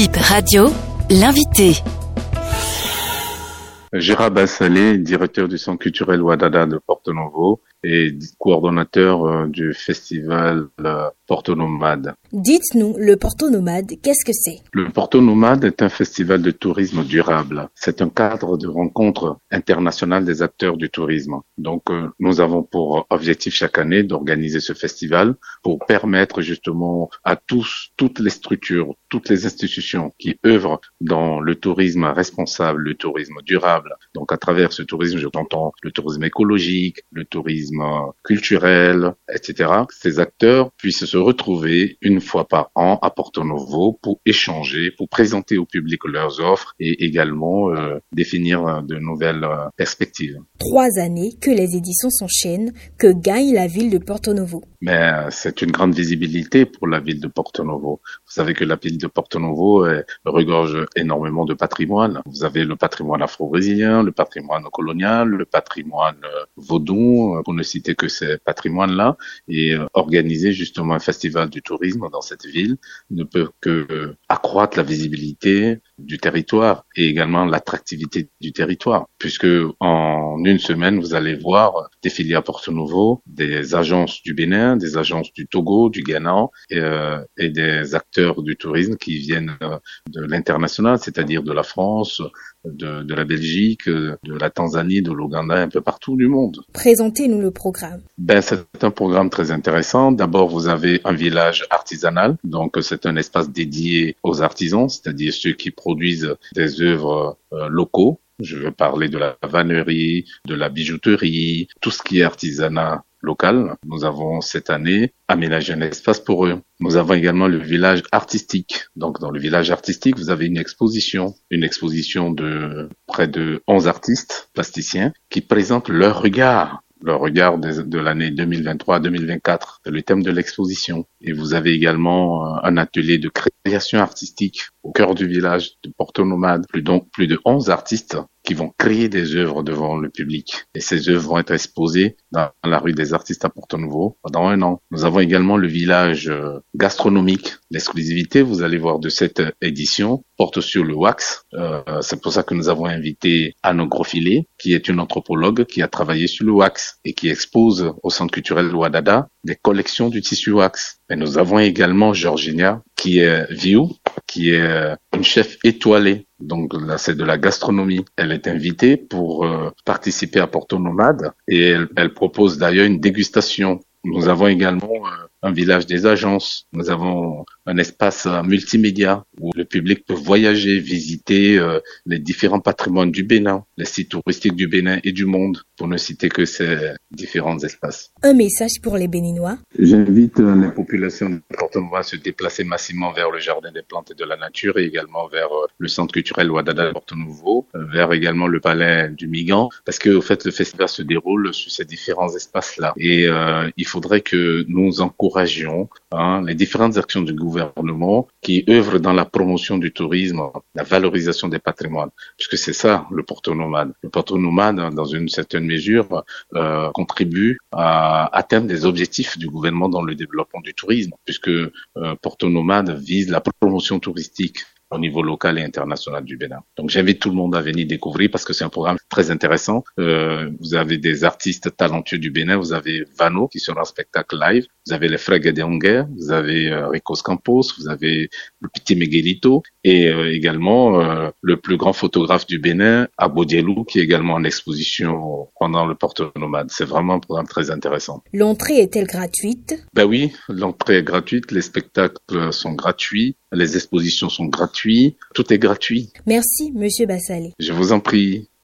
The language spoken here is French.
Bip Radio, l'invité. Gérard Bassalé, directeur du Centre culturel Ouadada de Porto Novo et coordonnateur euh, du festival Dites-nous, le Porto Nomade, qu'est-ce que c'est? Le Porto Nomade est un festival de tourisme durable. C'est un cadre de rencontre internationale des acteurs du tourisme. Donc, euh, nous avons pour objectif chaque année d'organiser ce festival pour permettre justement à tous, toutes les structures, toutes les institutions qui œuvrent dans le tourisme responsable, le tourisme durable. Donc, à travers ce tourisme, je t'entends le tourisme écologique, le tourisme culturel, etc. Ces acteurs puissent se retrouver une fois par an à Porto Novo pour échanger, pour présenter au public leurs offres et également euh, définir de nouvelles euh, perspectives. Trois années que les éditions s'enchaînent, que gagne la ville de Porto Novo. Mais euh, c'est une grande visibilité pour la ville de Porto Novo. Vous savez que la ville de Porto Novo regorge énormément de patrimoine. Vous avez le patrimoine afro-brésilien, le patrimoine colonial, le patrimoine vaudou, pour ne citer que ces patrimoines-là, et euh, organiser justement un festival du tourisme dans cette ville ne peut que accroître la visibilité du territoire et également l'attractivité du territoire, puisque en une semaine, vous allez voir défiler à Porto Novo des agences du Bénin, des agences du Togo, du Ghana et, euh, et des acteurs du tourisme qui viennent de l'international, c'est-à-dire de la France, de, de, la Belgique, de la Tanzanie, de l'Ouganda, un peu partout du monde. Présentez-nous le programme. Ben, c'est un programme très intéressant. D'abord, vous avez un village artisanal, donc c'est un espace dédié aux artisans, c'est-à-dire ceux qui produisent des œuvres euh, locaux. Je veux parler de la vannerie, de la bijouterie, tout ce qui est artisanat local. Nous avons cette année aménagé un espace pour eux. Nous avons également le village artistique. Donc dans le village artistique, vous avez une exposition, une exposition de près de 11 artistes plasticiens qui présentent leur regard le regard de, l'année 2023-2024, le thème de l'exposition. Et vous avez également euh, un atelier de création artistique au cœur du village de Porto Nomade, plus, de 11 artistes qui vont créer des œuvres devant le public. Et ces œuvres vont être exposées dans la rue des artistes à Porto Nouveau pendant un an. Nous avons également le village euh, gastronomique. L'exclusivité, vous allez voir, de cette édition porte sur le wax. Euh, c'est pour ça que nous avons invité Anne Grofilet, qui est une anthropologue qui a travaillé sur le wax et qui expose au Centre culturel Ouadada des collections du tissu wax. Et nous avons également Georgina, qui est View, qui est euh, une chef étoilée. Donc là, c'est de la gastronomie. Elle est invitée pour euh, participer à Porto Nomade et elle, propose d'ailleurs une dégustation. Nous avons également euh, un village des agences. Nous avons un espace multimédia où le public peut voyager, visiter euh, les différents patrimoines du Bénin, les sites touristiques du Bénin et du monde, pour ne citer que ces différents espaces. Un message pour les Béninois J'invite euh, les populations de Porto Novo à se déplacer massivement vers le Jardin des plantes et de la nature et également vers euh, le centre culturel Ouadada de Porto Nouveau, vers également le palais du Migan, parce que au fait le festival se déroule sur ces différents espaces-là. Et il faudrait que nous encouragions hein, les différentes actions du gouvernement qui œuvrent dans la promotion du tourisme, la valorisation des patrimoines, puisque c'est ça le porto nomade. Le porto nomade, dans une certaine mesure, euh, contribue à atteindre des objectifs du gouvernement dans le développement du tourisme, puisque euh, porto nomade vise la promotion touristique au niveau local et international du Bénin. Donc j'invite tout le monde à venir découvrir parce que c'est un programme très intéressant. Euh, vous avez des artistes talentueux du Bénin, vous avez Vano qui sera en spectacle live, vous avez les Frères de vous avez euh, Ricos Campos, vous avez le petit Miguelito et euh, également euh, le plus grand photographe du Bénin, Abodielou, qui est également en exposition pendant le porte nomade. C'est vraiment un programme très intéressant. L'entrée est-elle gratuite? Ben oui, l'entrée est gratuite, les spectacles sont gratuits, les expositions sont gratuites, tout est gratuit. Merci, Monsieur Bassalé. Je vous en prie.